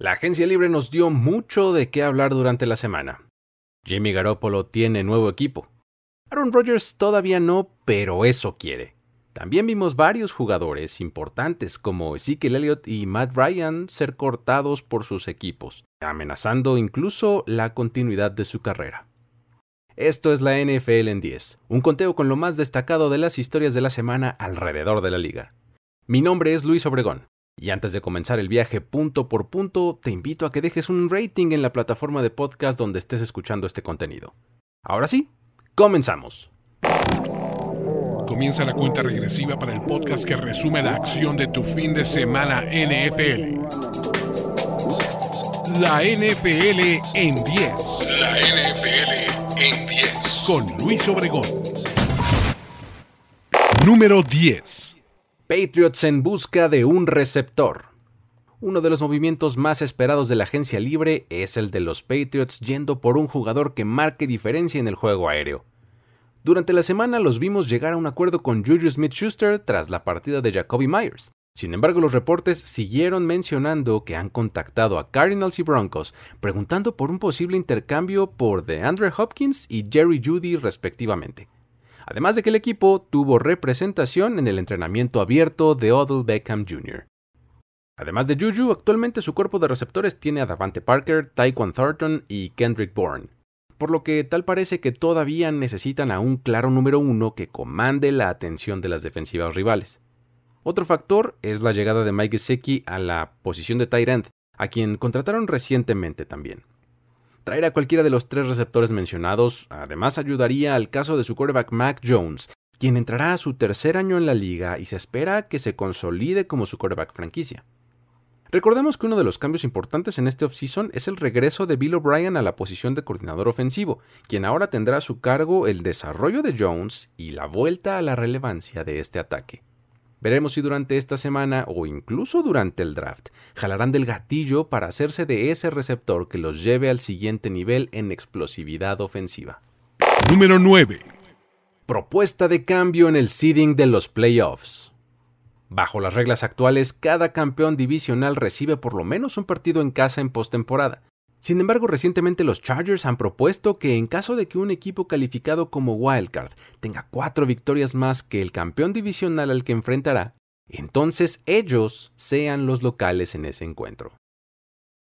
La agencia libre nos dio mucho de qué hablar durante la semana. Jimmy Garoppolo tiene nuevo equipo. Aaron Rodgers todavía no, pero eso quiere. También vimos varios jugadores importantes como Ezekiel Elliott y Matt Ryan ser cortados por sus equipos, amenazando incluso la continuidad de su carrera. Esto es la NFL en 10, un conteo con lo más destacado de las historias de la semana alrededor de la liga. Mi nombre es Luis Obregón y antes de comenzar el viaje punto por punto, te invito a que dejes un rating en la plataforma de podcast donde estés escuchando este contenido. Ahora sí, comenzamos. Comienza la cuenta regresiva para el podcast que resume la acción de tu fin de semana NFL. La NFL en 10. La NFL en 10. Con Luis Obregón. Número 10. Patriots en busca de un receptor. Uno de los movimientos más esperados de la agencia libre es el de los Patriots yendo por un jugador que marque diferencia en el juego aéreo. Durante la semana los vimos llegar a un acuerdo con Juju Smith-Schuster tras la partida de Jacoby Myers. Sin embargo, los reportes siguieron mencionando que han contactado a Cardinals y Broncos preguntando por un posible intercambio por DeAndre Hopkins y Jerry Judy respectivamente además de que el equipo tuvo representación en el entrenamiento abierto de Odell Beckham Jr. Además de Juju, actualmente su cuerpo de receptores tiene a Davante Parker, Taekwon Thornton y Kendrick Bourne, por lo que tal parece que todavía necesitan a un claro número uno que comande la atención de las defensivas rivales. Otro factor es la llegada de Mike Gesicki a la posición de tight end, a quien contrataron recientemente también. Traer a cualquiera de los tres receptores mencionados además ayudaría al caso de su quarterback Mac Jones, quien entrará a su tercer año en la liga y se espera que se consolide como su quarterback franquicia. Recordemos que uno de los cambios importantes en este offseason es el regreso de Bill O'Brien a la posición de coordinador ofensivo, quien ahora tendrá a su cargo el desarrollo de Jones y la vuelta a la relevancia de este ataque. Veremos si durante esta semana o incluso durante el draft jalarán del gatillo para hacerse de ese receptor que los lleve al siguiente nivel en explosividad ofensiva. Número 9. Propuesta de cambio en el seeding de los playoffs. Bajo las reglas actuales, cada campeón divisional recibe por lo menos un partido en casa en postemporada, sin embargo, recientemente los Chargers han propuesto que en caso de que un equipo calificado como Wildcard tenga cuatro victorias más que el campeón divisional al que enfrentará, entonces ellos sean los locales en ese encuentro.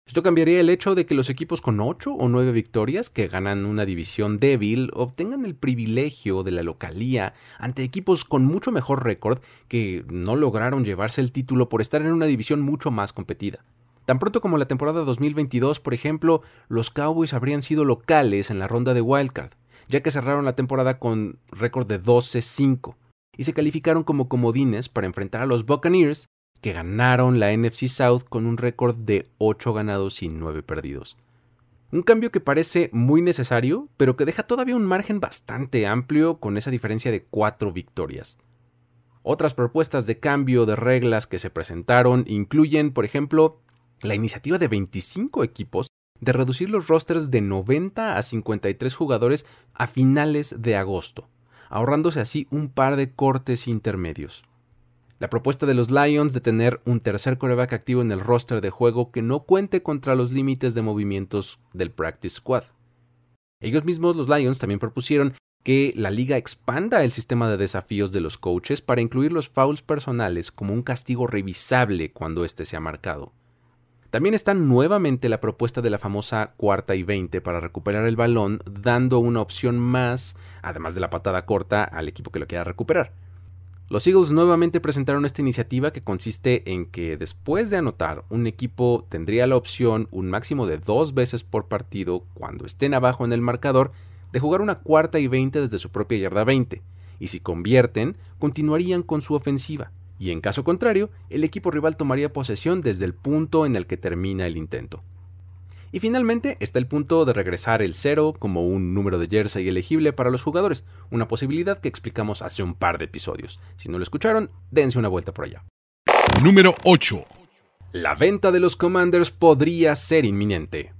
Esto cambiaría el hecho de que los equipos con ocho o nueve victorias que ganan una división débil obtengan el privilegio de la localía ante equipos con mucho mejor récord que no lograron llevarse el título por estar en una división mucho más competida. Tan pronto como la temporada 2022, por ejemplo, los Cowboys habrían sido locales en la ronda de Wildcard, ya que cerraron la temporada con récord de 12-5 y se calificaron como comodines para enfrentar a los Buccaneers, que ganaron la NFC South con un récord de 8 ganados y 9 perdidos. Un cambio que parece muy necesario, pero que deja todavía un margen bastante amplio con esa diferencia de 4 victorias. Otras propuestas de cambio de reglas que se presentaron incluyen, por ejemplo, la iniciativa de 25 equipos de reducir los rosters de 90 a 53 jugadores a finales de agosto, ahorrándose así un par de cortes intermedios. La propuesta de los Lions de tener un tercer coreback activo en el roster de juego que no cuente contra los límites de movimientos del Practice Squad. Ellos mismos, los Lions, también propusieron que la liga expanda el sistema de desafíos de los coaches para incluir los fouls personales como un castigo revisable cuando éste sea marcado. También está nuevamente la propuesta de la famosa cuarta y veinte para recuperar el balón, dando una opción más, además de la patada corta, al equipo que lo quiera recuperar. Los Eagles nuevamente presentaron esta iniciativa que consiste en que después de anotar, un equipo tendría la opción, un máximo de dos veces por partido, cuando estén abajo en el marcador, de jugar una cuarta y veinte desde su propia yarda 20, y si convierten, continuarían con su ofensiva y en caso contrario, el equipo rival tomaría posesión desde el punto en el que termina el intento. Y finalmente está el punto de regresar el cero como un número de jersey elegible para los jugadores, una posibilidad que explicamos hace un par de episodios. Si no lo escucharon, dense una vuelta por allá. Número 8. La venta de los Commanders podría ser inminente.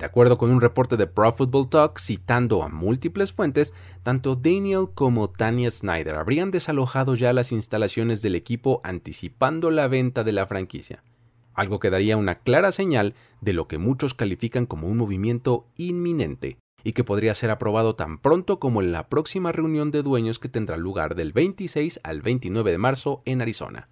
De acuerdo con un reporte de Pro Football Talk citando a múltiples fuentes, tanto Daniel como Tanya Snyder habrían desalojado ya las instalaciones del equipo anticipando la venta de la franquicia. algo que daría una clara señal de lo que muchos califican como un movimiento inminente y que podría ser aprobado tan pronto como en la próxima reunión de dueños que tendrá lugar del 26 al 29 de marzo en Arizona.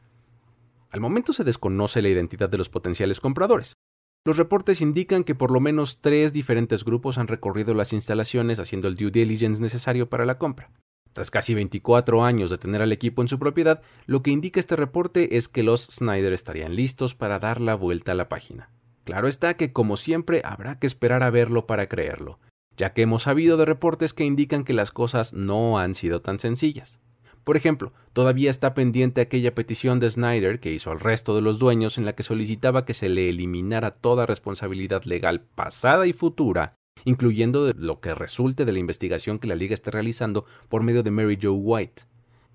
Al momento se desconoce la identidad de los potenciales compradores. Los reportes indican que por lo menos tres diferentes grupos han recorrido las instalaciones haciendo el due diligence necesario para la compra. Tras casi 24 años de tener al equipo en su propiedad, lo que indica este reporte es que los Snyder estarían listos para dar la vuelta a la página. Claro está que, como siempre, habrá que esperar a verlo para creerlo, ya que hemos sabido de reportes que indican que las cosas no han sido tan sencillas. Por ejemplo, todavía está pendiente aquella petición de Snyder que hizo al resto de los dueños en la que solicitaba que se le eliminara toda responsabilidad legal pasada y futura, incluyendo lo que resulte de la investigación que la liga está realizando por medio de Mary Jo White.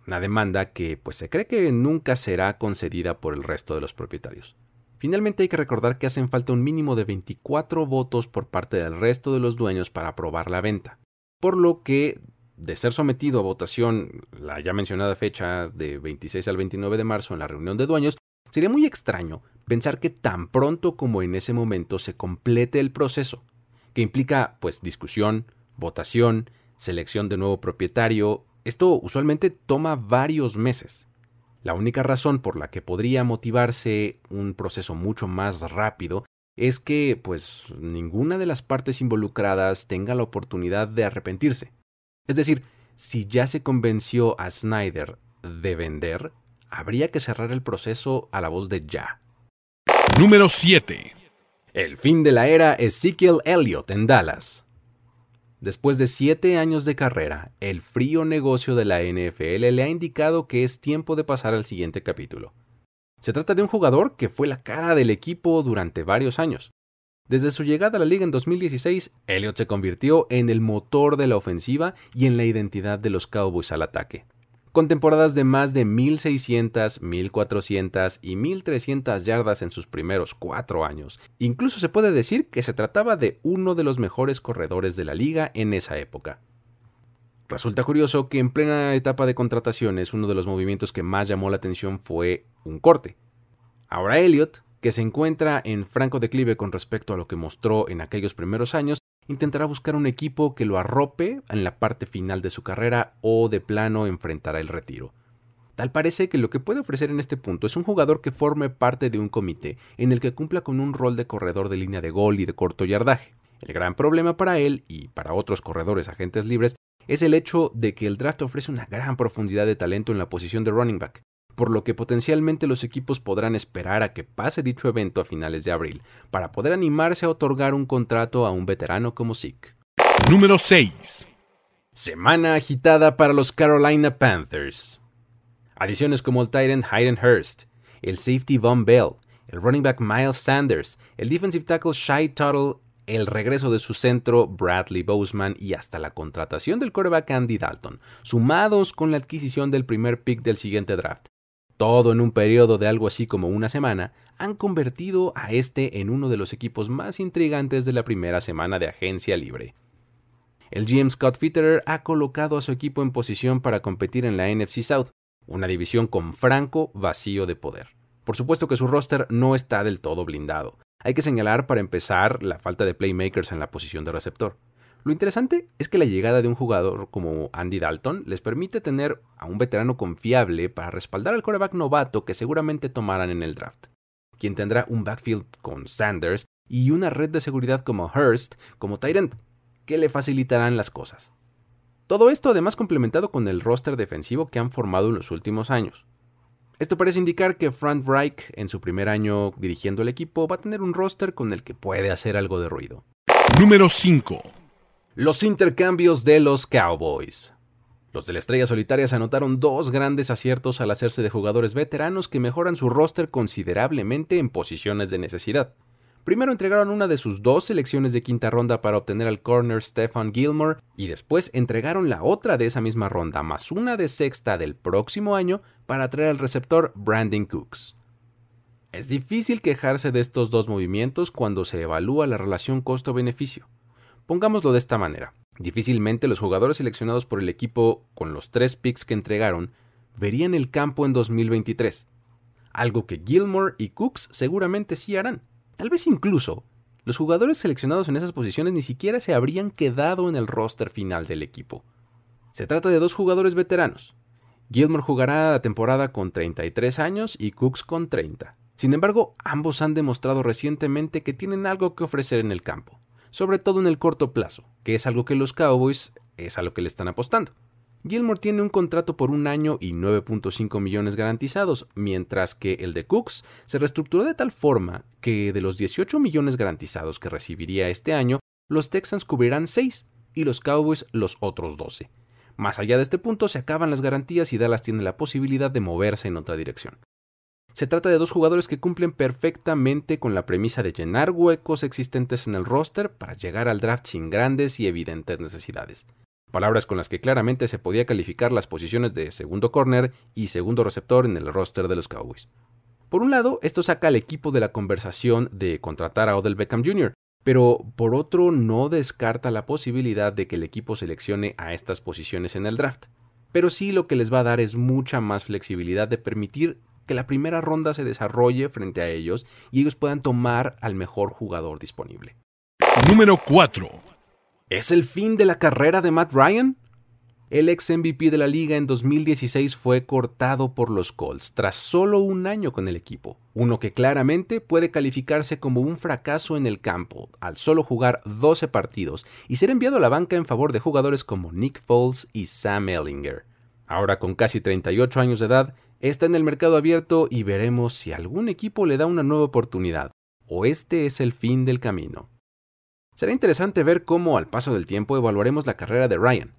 Una demanda que pues se cree que nunca será concedida por el resto de los propietarios. Finalmente hay que recordar que hacen falta un mínimo de 24 votos por parte del resto de los dueños para aprobar la venta, por lo que de ser sometido a votación la ya mencionada fecha de 26 al 29 de marzo en la reunión de dueños, sería muy extraño pensar que tan pronto como en ese momento se complete el proceso, que implica pues discusión, votación, selección de nuevo propietario. Esto usualmente toma varios meses. La única razón por la que podría motivarse un proceso mucho más rápido es que pues ninguna de las partes involucradas tenga la oportunidad de arrepentirse. Es decir, si ya se convenció a Snyder de vender, habría que cerrar el proceso a la voz de ya. Número 7. El fin de la era Ezekiel Elliott en Dallas. Después de siete años de carrera, el frío negocio de la NFL le ha indicado que es tiempo de pasar al siguiente capítulo. Se trata de un jugador que fue la cara del equipo durante varios años, desde su llegada a la liga en 2016, Elliott se convirtió en el motor de la ofensiva y en la identidad de los Cowboys al ataque. Con temporadas de más de 1.600, 1.400 y 1.300 yardas en sus primeros cuatro años, incluso se puede decir que se trataba de uno de los mejores corredores de la liga en esa época. Resulta curioso que en plena etapa de contrataciones uno de los movimientos que más llamó la atención fue un corte. Ahora Elliott que se encuentra en franco declive con respecto a lo que mostró en aquellos primeros años, intentará buscar un equipo que lo arrope en la parte final de su carrera o de plano enfrentará el retiro. Tal parece que lo que puede ofrecer en este punto es un jugador que forme parte de un comité en el que cumpla con un rol de corredor de línea de gol y de corto yardaje. El gran problema para él y para otros corredores agentes libres es el hecho de que el draft ofrece una gran profundidad de talento en la posición de running back, por lo que potencialmente los equipos podrán esperar a que pase dicho evento a finales de abril para poder animarse a otorgar un contrato a un veterano como Zeke. Número 6. Semana agitada para los Carolina Panthers. Adiciones como el Titan Hayden Hurst, el safety Von Bell, el running back Miles Sanders, el defensive tackle Shai Tuttle, el regreso de su centro Bradley Boseman y hasta la contratación del quarterback Andy Dalton, sumados con la adquisición del primer pick del siguiente draft, todo en un periodo de algo así como una semana, han convertido a este en uno de los equipos más intrigantes de la primera semana de agencia libre. El GM Scott Fitterer ha colocado a su equipo en posición para competir en la NFC South, una división con franco vacío de poder. Por supuesto que su roster no está del todo blindado. Hay que señalar para empezar la falta de playmakers en la posición de receptor. Lo interesante es que la llegada de un jugador como Andy Dalton les permite tener a un veterano confiable para respaldar al coreback novato que seguramente tomarán en el draft, quien tendrá un backfield con Sanders y una red de seguridad como Hurst como Tyrant, que le facilitarán las cosas. Todo esto además complementado con el roster defensivo que han formado en los últimos años. Esto parece indicar que Frank Reich, en su primer año dirigiendo el equipo, va a tener un roster con el que puede hacer algo de ruido. Número 5. Los intercambios de los Cowboys. Los de la Estrella Solitaria se anotaron dos grandes aciertos al hacerse de jugadores veteranos que mejoran su roster considerablemente en posiciones de necesidad. Primero entregaron una de sus dos selecciones de quinta ronda para obtener al corner Stefan Gilmore y después entregaron la otra de esa misma ronda más una de sexta del próximo año para traer al receptor Brandon Cooks. Es difícil quejarse de estos dos movimientos cuando se evalúa la relación costo-beneficio. Pongámoslo de esta manera. Difícilmente los jugadores seleccionados por el equipo con los tres picks que entregaron verían el campo en 2023. algo que Gilmore y Cooks seguramente sí harán. Tal vez incluso los jugadores seleccionados en esas posiciones ni siquiera se habrían quedado en el roster final del equipo. Se trata de dos jugadores veteranos. Gilmore jugará la temporada con 33 años y Cooks con 30. Sin embargo, ambos han demostrado recientemente que tienen algo que ofrecer en el campo, sobre todo en el corto plazo, que es algo que los Cowboys es a lo que le están apostando. Gilmore tiene un contrato por un año y 9.5 millones garantizados, mientras que el de Cooks se reestructuró de tal forma que de los 18 millones garantizados que recibiría este año, los Texans cubrirán 6 y los Cowboys los otros 12. Más allá de este punto se acaban las garantías y Dallas tiene la posibilidad de moverse en otra dirección. Se trata de dos jugadores que cumplen perfectamente con la premisa de llenar huecos existentes en el roster para llegar al draft sin grandes y evidentes necesidades palabras con las que claramente se podía calificar las posiciones de segundo corner y segundo receptor en el roster de los Cowboys. Por un lado, esto saca al equipo de la conversación de contratar a Odell Beckham Jr., pero por otro no descarta la posibilidad de que el equipo seleccione a estas posiciones en el draft. Pero sí lo que les va a dar es mucha más flexibilidad de permitir que la primera ronda se desarrolle frente a ellos y ellos puedan tomar al mejor jugador disponible. Número 4. ¿Es el fin de la carrera de Matt Ryan? El ex MVP de la liga en 2016 fue cortado por los Colts tras solo un año con el equipo, uno que claramente puede calificarse como un fracaso en el campo al solo jugar 12 partidos y ser enviado a la banca en favor de jugadores como Nick Foles y Sam Ellinger. Ahora con casi 38 años de edad, está en el mercado abierto y veremos si algún equipo le da una nueva oportunidad, o este es el fin del camino. Será interesante ver cómo al paso del tiempo evaluaremos la carrera de Ryan.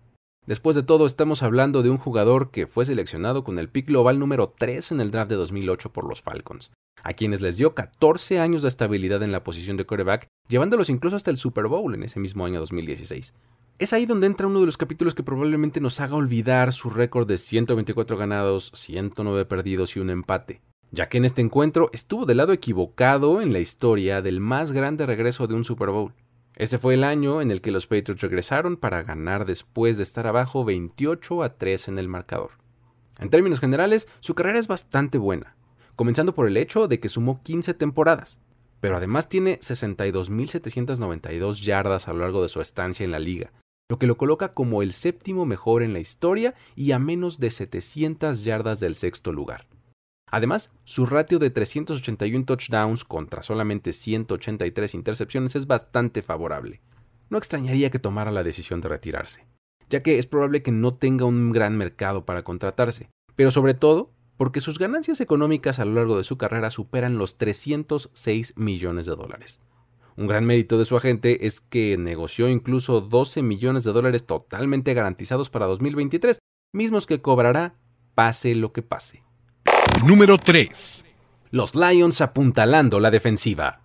Después de todo, estamos hablando de un jugador que fue seleccionado con el pick global número 3 en el draft de 2008 por los Falcons, a quienes les dio 14 años de estabilidad en la posición de quarterback, llevándolos incluso hasta el Super Bowl en ese mismo año 2016. Es ahí donde entra uno de los capítulos que probablemente nos haga olvidar su récord de 124 ganados, 109 perdidos y un empate, ya que en este encuentro estuvo del lado equivocado en la historia del más grande regreso de un Super Bowl. Ese fue el año en el que los Patriots regresaron para ganar después de estar abajo 28 a 3 en el marcador. En términos generales, su carrera es bastante buena, comenzando por el hecho de que sumó 15 temporadas, pero además tiene 62.792 yardas a lo largo de su estancia en la liga, lo que lo coloca como el séptimo mejor en la historia y a menos de 700 yardas del sexto lugar. Además, su ratio de 381 touchdowns contra solamente 183 intercepciones es bastante favorable. No extrañaría que tomara la decisión de retirarse, ya que es probable que no tenga un gran mercado para contratarse, pero sobre todo porque sus ganancias económicas a lo largo de su carrera superan los 306 millones de dólares. Un gran mérito de su agente es que negoció incluso 12 millones de dólares totalmente garantizados para 2023, mismos que cobrará pase lo que pase. Número 3. Los Lions apuntalando la defensiva.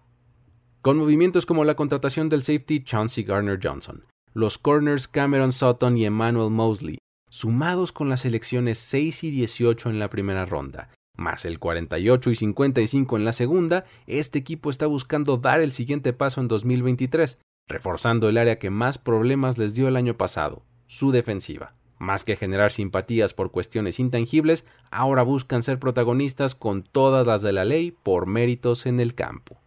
Con movimientos como la contratación del safety Chauncey Garner Johnson, los corners Cameron Sutton y Emmanuel Mosley, sumados con las selecciones 6 y 18 en la primera ronda, más el 48 y 55 en la segunda, este equipo está buscando dar el siguiente paso en 2023, reforzando el área que más problemas les dio el año pasado, su defensiva. Más que generar simpatías por cuestiones intangibles, ahora buscan ser protagonistas con todas las de la ley por méritos en el campo.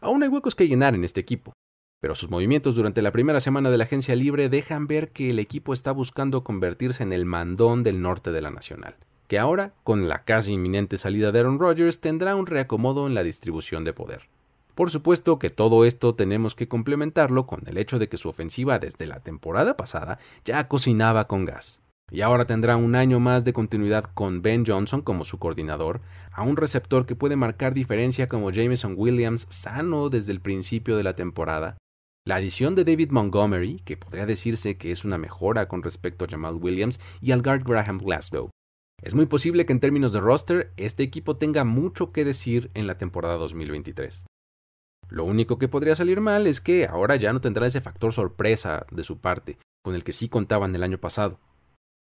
Aún hay huecos que llenar en este equipo, pero sus movimientos durante la primera semana de la agencia libre dejan ver que el equipo está buscando convertirse en el mandón del norte de la nacional, que ahora, con la casi inminente salida de Aaron Rodgers, tendrá un reacomodo en la distribución de poder. Por supuesto que todo esto tenemos que complementarlo con el hecho de que su ofensiva desde la temporada pasada ya cocinaba con gas. Y ahora tendrá un año más de continuidad con Ben Johnson como su coordinador, a un receptor que puede marcar diferencia como Jameson Williams sano desde el principio de la temporada, la adición de David Montgomery, que podría decirse que es una mejora con respecto a Jamal Williams, y al guard Graham Glasgow. Es muy posible que en términos de roster, este equipo tenga mucho que decir en la temporada 2023. Lo único que podría salir mal es que ahora ya no tendrá ese factor sorpresa de su parte, con el que sí contaban el año pasado.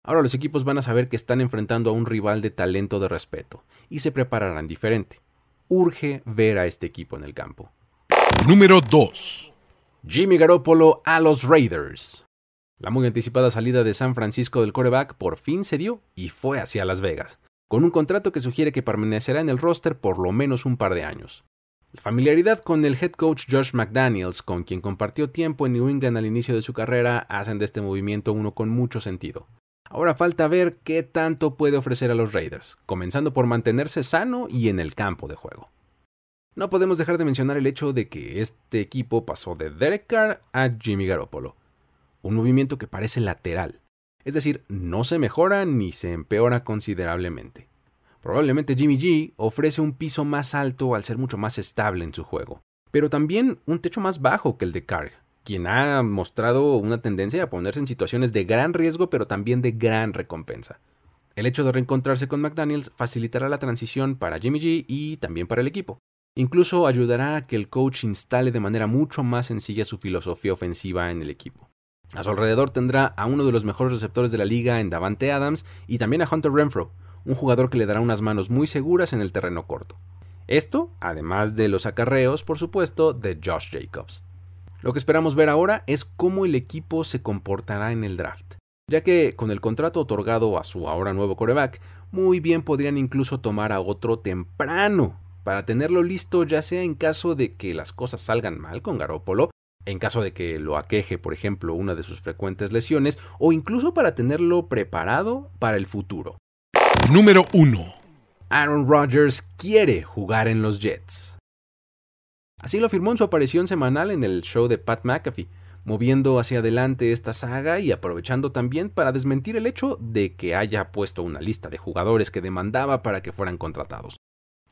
Ahora los equipos van a saber que están enfrentando a un rival de talento de respeto, y se prepararán diferente. Urge ver a este equipo en el campo. Número 2. Jimmy Garoppolo a los Raiders. La muy anticipada salida de San Francisco del coreback por fin se dio y fue hacia Las Vegas, con un contrato que sugiere que permanecerá en el roster por lo menos un par de años. La familiaridad con el head coach Josh McDaniels, con quien compartió tiempo en New England al inicio de su carrera, hacen de este movimiento uno con mucho sentido. Ahora falta ver qué tanto puede ofrecer a los Raiders, comenzando por mantenerse sano y en el campo de juego. No podemos dejar de mencionar el hecho de que este equipo pasó de Derek Carr a Jimmy Garoppolo, un movimiento que parece lateral, es decir, no se mejora ni se empeora considerablemente. Probablemente Jimmy G ofrece un piso más alto al ser mucho más estable en su juego, pero también un techo más bajo que el de Carr, quien ha mostrado una tendencia a ponerse en situaciones de gran riesgo pero también de gran recompensa. El hecho de reencontrarse con McDaniels facilitará la transición para Jimmy G y también para el equipo. Incluso ayudará a que el coach instale de manera mucho más sencilla su filosofía ofensiva en el equipo. A su alrededor tendrá a uno de los mejores receptores de la liga en Davante Adams y también a Hunter Renfro, un jugador que le dará unas manos muy seguras en el terreno corto. Esto, además de los acarreos, por supuesto, de Josh Jacobs. Lo que esperamos ver ahora es cómo el equipo se comportará en el draft, ya que con el contrato otorgado a su ahora nuevo coreback, muy bien podrían incluso tomar a otro temprano para tenerlo listo ya sea en caso de que las cosas salgan mal con Garópolo, en caso de que lo aqueje, por ejemplo, una de sus frecuentes lesiones, o incluso para tenerlo preparado para el futuro. Número 1. Aaron Rodgers quiere jugar en los Jets. Así lo afirmó en su aparición semanal en el show de Pat McAfee, moviendo hacia adelante esta saga y aprovechando también para desmentir el hecho de que haya puesto una lista de jugadores que demandaba para que fueran contratados.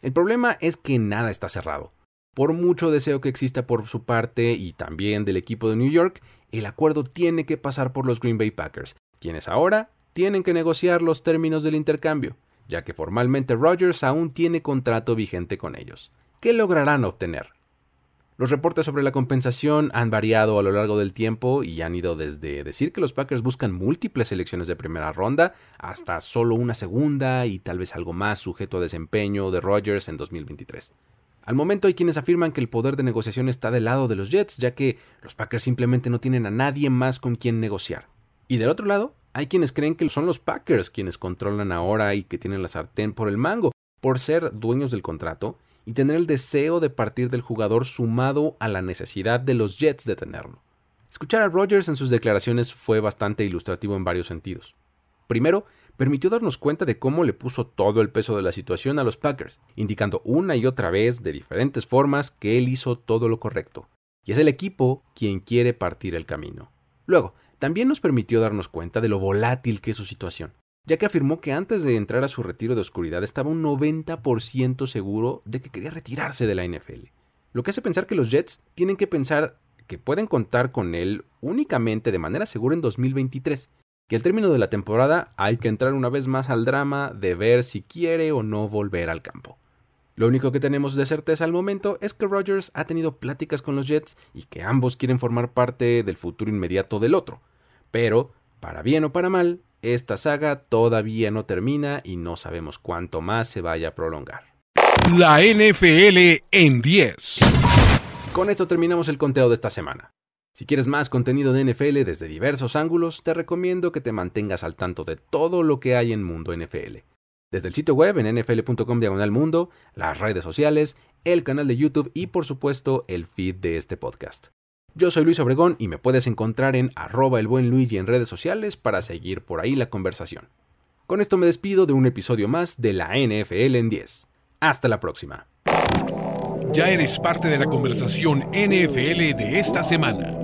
El problema es que nada está cerrado. Por mucho deseo que exista por su parte y también del equipo de New York, el acuerdo tiene que pasar por los Green Bay Packers, quienes ahora tienen que negociar los términos del intercambio, ya que formalmente Rodgers aún tiene contrato vigente con ellos. ¿Qué lograrán obtener? Los reportes sobre la compensación han variado a lo largo del tiempo y han ido desde decir que los Packers buscan múltiples selecciones de primera ronda hasta solo una segunda y tal vez algo más sujeto a desempeño de Rodgers en 2023. Al momento hay quienes afirman que el poder de negociación está del lado de los Jets, ya que los Packers simplemente no tienen a nadie más con quien negociar. Y del otro lado, hay quienes creen que son los Packers quienes controlan ahora y que tienen la sartén por el mango, por ser dueños del contrato y tener el deseo de partir del jugador sumado a la necesidad de los Jets de tenerlo. Escuchar a Rodgers en sus declaraciones fue bastante ilustrativo en varios sentidos. Primero, permitió darnos cuenta de cómo le puso todo el peso de la situación a los Packers, indicando una y otra vez de diferentes formas que él hizo todo lo correcto, y es el equipo quien quiere partir el camino. Luego, también nos permitió darnos cuenta de lo volátil que es su situación, ya que afirmó que antes de entrar a su retiro de oscuridad estaba un 90% seguro de que quería retirarse de la NFL, lo que hace pensar que los Jets tienen que pensar que pueden contar con él únicamente de manera segura en 2023, que al término de la temporada hay que entrar una vez más al drama de ver si quiere o no volver al campo. Lo único que tenemos de certeza al momento es que Rodgers ha tenido pláticas con los Jets y que ambos quieren formar parte del futuro inmediato del otro. Pero, para bien o para mal, esta saga todavía no termina y no sabemos cuánto más se vaya a prolongar. La NFL en 10. Con esto terminamos el conteo de esta semana. Si quieres más contenido de NFL desde diversos ángulos, te recomiendo que te mantengas al tanto de todo lo que hay en Mundo NFL. Desde el sitio web en nfl.com diagonal mundo, las redes sociales, el canal de YouTube y por supuesto el feed de este podcast. Yo soy Luis Obregón y me puedes encontrar en arroba el buen en redes sociales para seguir por ahí la conversación. Con esto me despido de un episodio más de la NFL en 10. Hasta la próxima. Ya eres parte de la conversación NFL de esta semana.